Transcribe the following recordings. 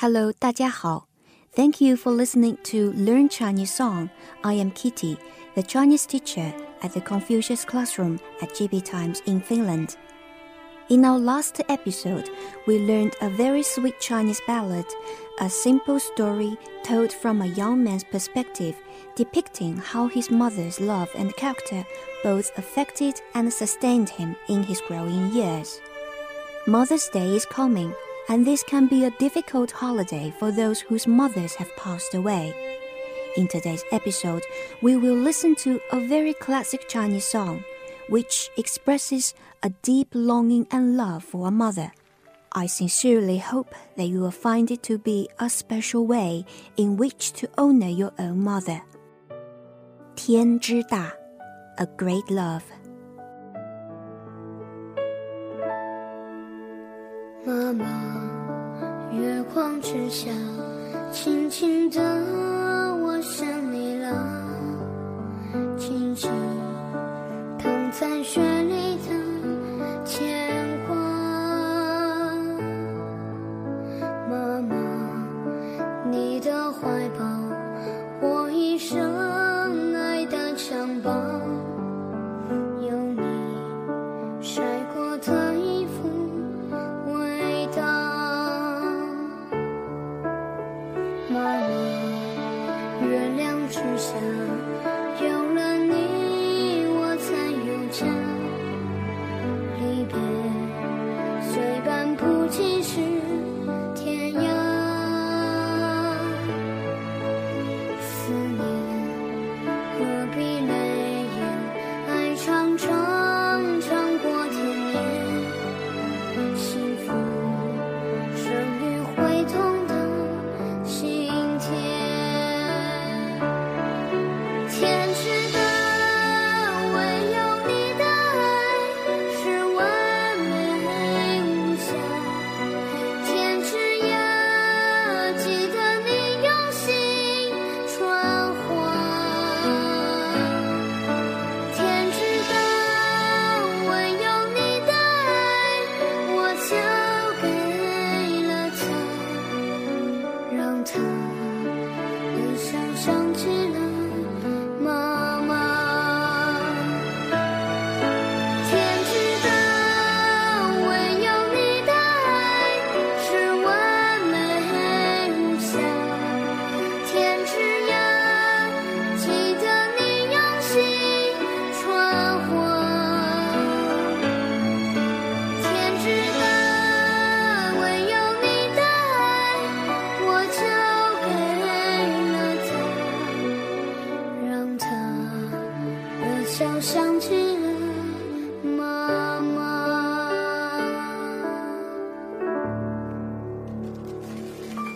Hello，大家好。Thank you for listening to Learn Chinese Song. I am Kitty, the Chinese teacher at the Confucius Classroom at GB Times in Finland. In our last episode, we learned a very sweet Chinese ballad, a simple story told from a young man's perspective, depicting how his mother's love and character both affected and sustained him in his growing years. Mother's Day is coming, and this can be a difficult holiday for those whose mothers have passed away. In today's episode, we will listen to a very classic Chinese song which expresses a deep longing and love for a mother. I sincerely hope that you will find it to be a special way in which to honor your own mother. 天之大, a great love. 妈妈，月光之下，轻轻的，月亮之下有了你我才有家。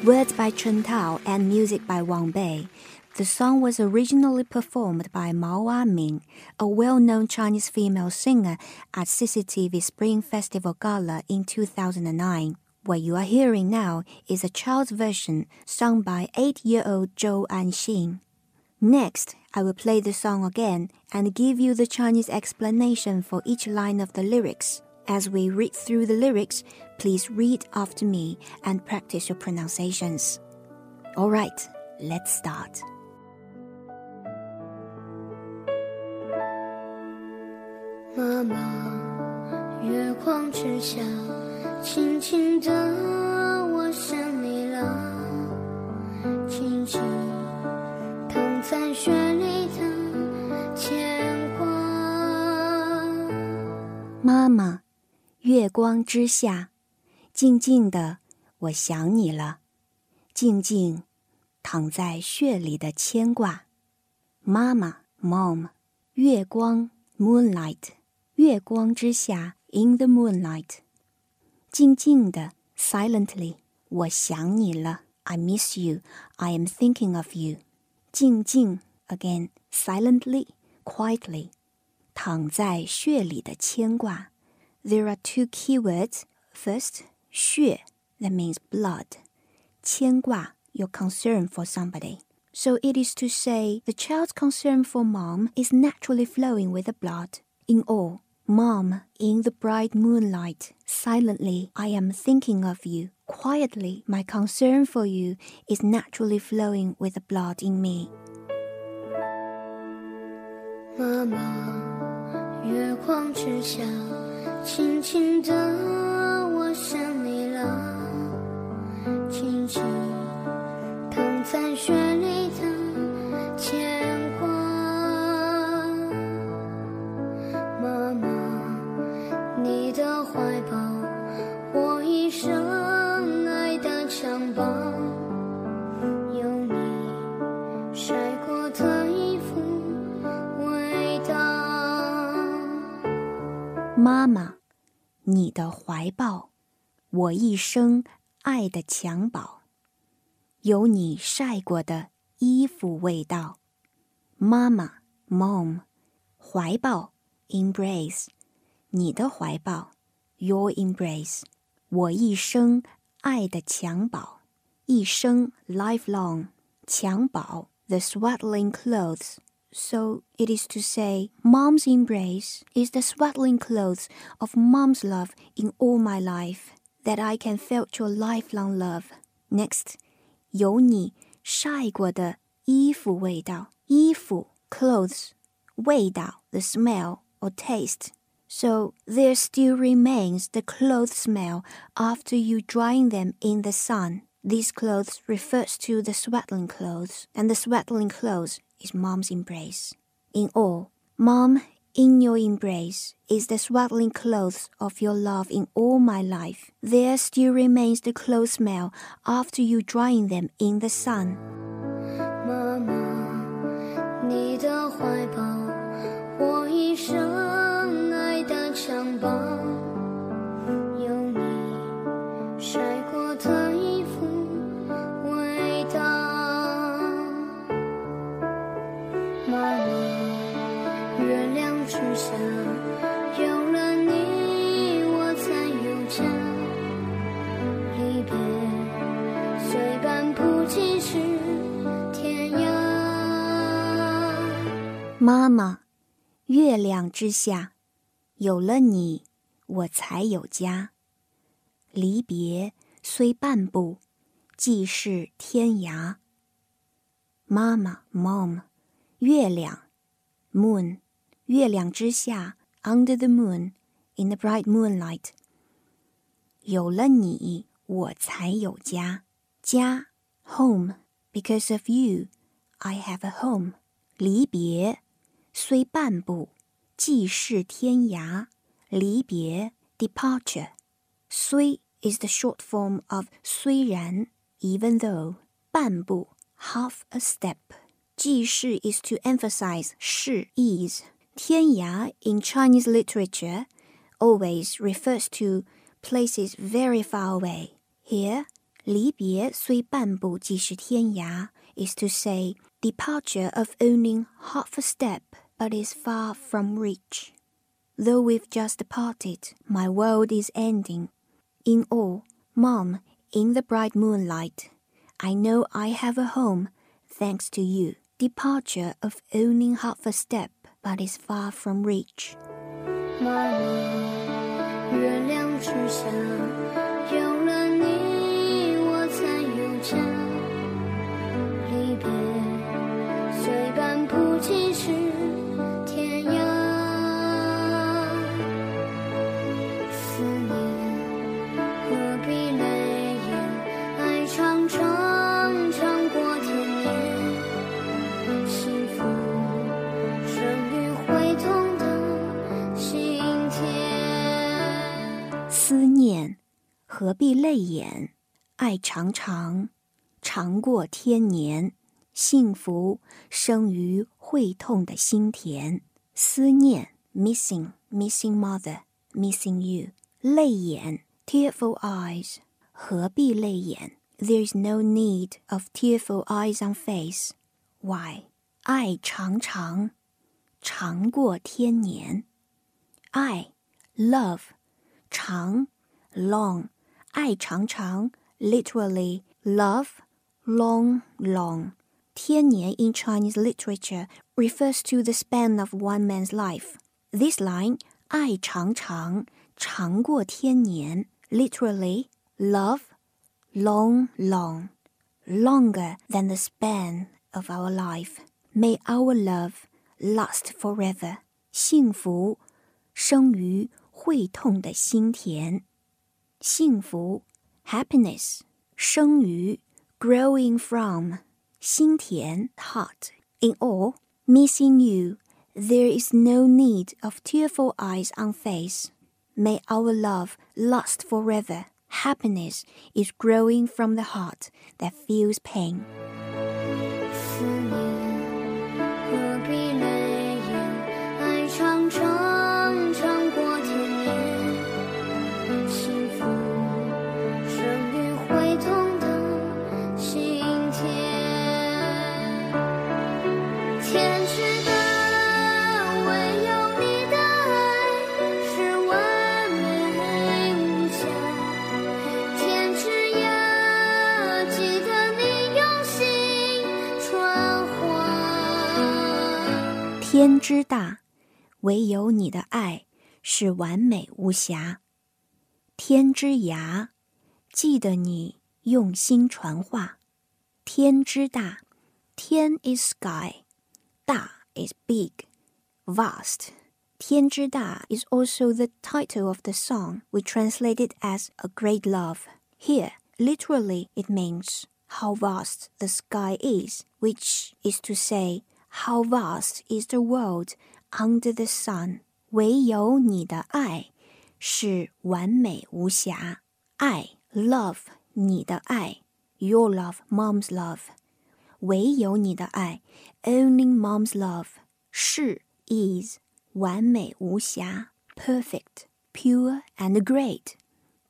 Words by Chen Tao and music by Wang Bei. The song was originally performed by Mao Amin, a well-known Chinese female singer at CCTV Spring Festival Gala in 2009. What you are hearing now is a child's version sung by 8-year-old Zhou Anxin. Next, I will play the song again and give you the Chinese explanation for each line of the lyrics. As we read through the lyrics, please read after me and practice your pronunciations. Alright, let's start. 妈妈，月光之下，轻轻地， 妈妈。月光之下，静静的，我想你了。静静躺在血里的牵挂。妈妈，mom，月光，moonlight，月光之下，in the moonlight。静静的，silently，我想你了。I miss you，I am thinking of you。静静，again，silently，quietly，躺在雪里的牵挂。There are two keywords. First, 血 that means blood. 牵挂 your concern for somebody. So it is to say the child's concern for mom is naturally flowing with the blood. In all, mom, in the bright moonlight, silently I am thinking of you. Quietly, my concern for you is naturally flowing with the blood in me. 妈妈， 月光之下，轻轻的妈妈，你的怀抱，我一生爱的襁褓，有你晒过的衣服味道。妈妈，mom，怀抱，embrace，你的怀抱，your embrace，我一生爱的襁褓，一生 lifelong，襁褓，the swaddling clothes。So it is to say, mom's embrace is the swaddling clothes of mom's love in all my life, that I can felt your lifelong love. Next, 有你晒过的衣服味道，衣服 clothes 味道 the smell or taste. So there still remains the clothes smell after you drying them in the sun. These clothes refers to the swaddling clothes, and the swaddling clothes is mom's embrace. In all, mom, in your embrace is the swaddling clothes of your love in all my life. There still remains the clothes smell after you drying them in the sun. 妈妈，你的怀抱， 妈妈，月亮之下，有了你，我才有家。离别虽半步，即是天涯。妈妈，mom，月亮，moon，月亮之下，under the moon，in the bright moonlight。有了你，我才有家。家，home，because of you，I have a home。离别。虽半步，即是天涯。离别 departure，虽 is the short form of 虽然 even though。半步 half a step。即是 is to emphasize 是 is。天涯 in Chinese literature always refers to places very far away. Here, 离别虽半步即是天涯 is to say departure of only half a step but is far from reach. Though we've just parted, my world is ending. In all, Mom, in the bright moonlight, I know I have a home, thanks to you. Departure of only half a step, but is far from reach. 妈妈，月亮之下， 何必泪眼？爱长长，长过天年。幸福生于会痛的心田。思念 missing missing mother missing you。泪眼 tearful eyes。何必泪眼？There is no need of tearful eyes on face. Why? 爱长长，长过天年。爱 love 长 long 爱长长 literally love long long 天年 in Chinese literature refers to the span of one man's life. This line 爱长长长过天年 literally love long, long, longer than the span of our life. May our love last forever. 幸福生于会痛的心田。 幸福 happiness 生于 growing from 心田 heart. In all, missing you, there is no need of tearful eyes on face. May our love last forever. Happiness is growing from the heart that feels pain. 之大，唯有你的爱是完美无瑕。天之涯，记得你用心传话。天之大，天 is sky，大 is big, vast. 天之大 is also the title of the song we translate it as a great love. Here, literally, it means how vast the sky is, which is to say, how vast is the world under the sun. 唯有你的爱是完美无瑕。爱 love 你的爱，your love, mom's love。唯有你的爱，only mom's love 是 is 完美无瑕，perfect, pure and great。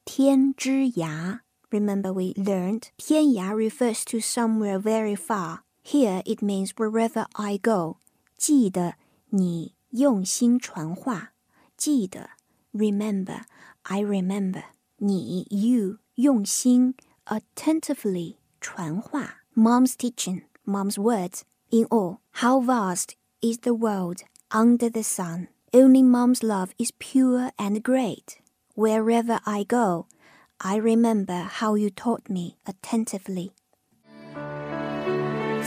天之涯，remember we learned 天涯 refers to somewhere very far. Here it means wherever I go. 记得你用心传话，记得 remember, I remember 你 you 用心 attentively 传话。Mom's teaching, mom's words. In all, how vast is the world under the sun. Only mom's love is pure and great. Wherever I go, I remember how you taught me attentively.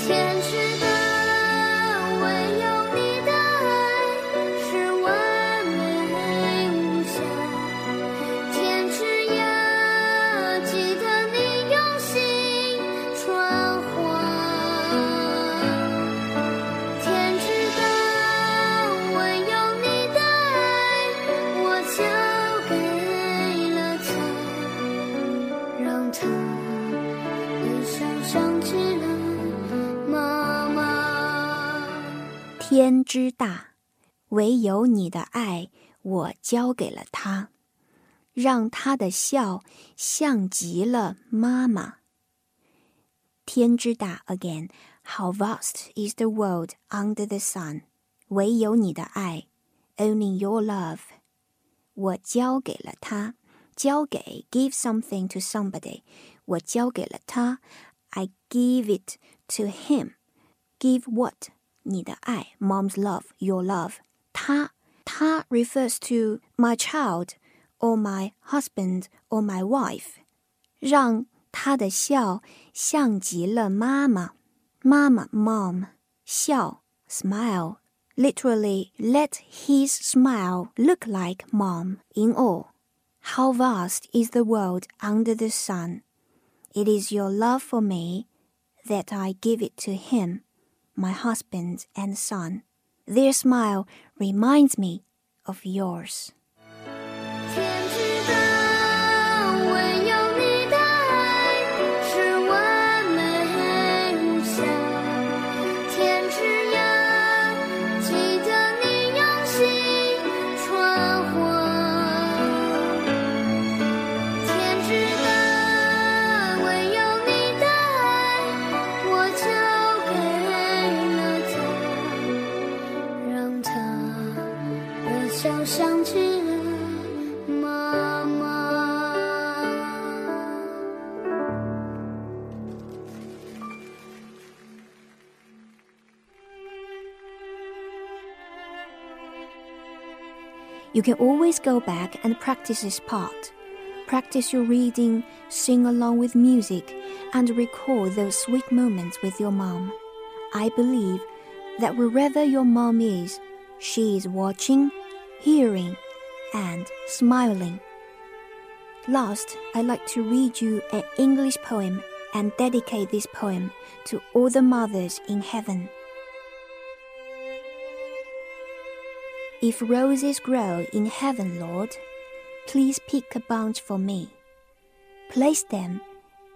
天天之大，唯有你的爱，我交给了他，让他的笑像极了妈妈。天之大，again, how vast is the world under the sun？唯有你的爱，only your love，我交给了他，交给 give something to somebody，我交给了他，I give it to him。Give what？ 你的爱，mom's love, your love。他，他 refers to my child, or my husband, or my wife。让他的笑像极了妈妈，妈妈 mom，笑 smile。Literally, let his smile look like mom in all. How vast is the world under the sun. It is your love for me that I give it to him, my husband and son. Their smile reminds me of yours. You can always go back and practice this part. Practice your reading, sing along with music, and recall those sweet moments with your mom. I believe that wherever your mom is, she is watching, hearing, and smiling. Last, I'd like to read you an English poem and dedicate this poem to all the mothers in heaven. If roses grow in heaven, Lord, please pick a bunch for me. Place them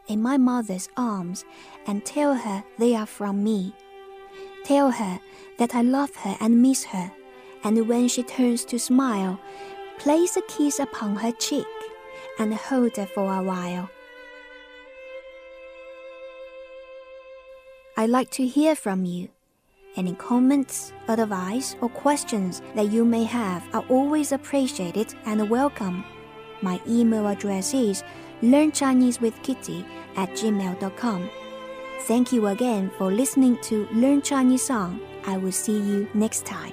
in my mother's arms and tell her they are from me. Tell her that I love her and miss her, and when she turns to smile, place a kiss upon her cheek and hold her for a while. I'd like to hear from you. Any comments, advice, or questions that you may have are always appreciated and welcome. My email address is learnchinesewithkitty at gmail.com. Thank you again for listening to Learn Chinese Song. I will see you next time.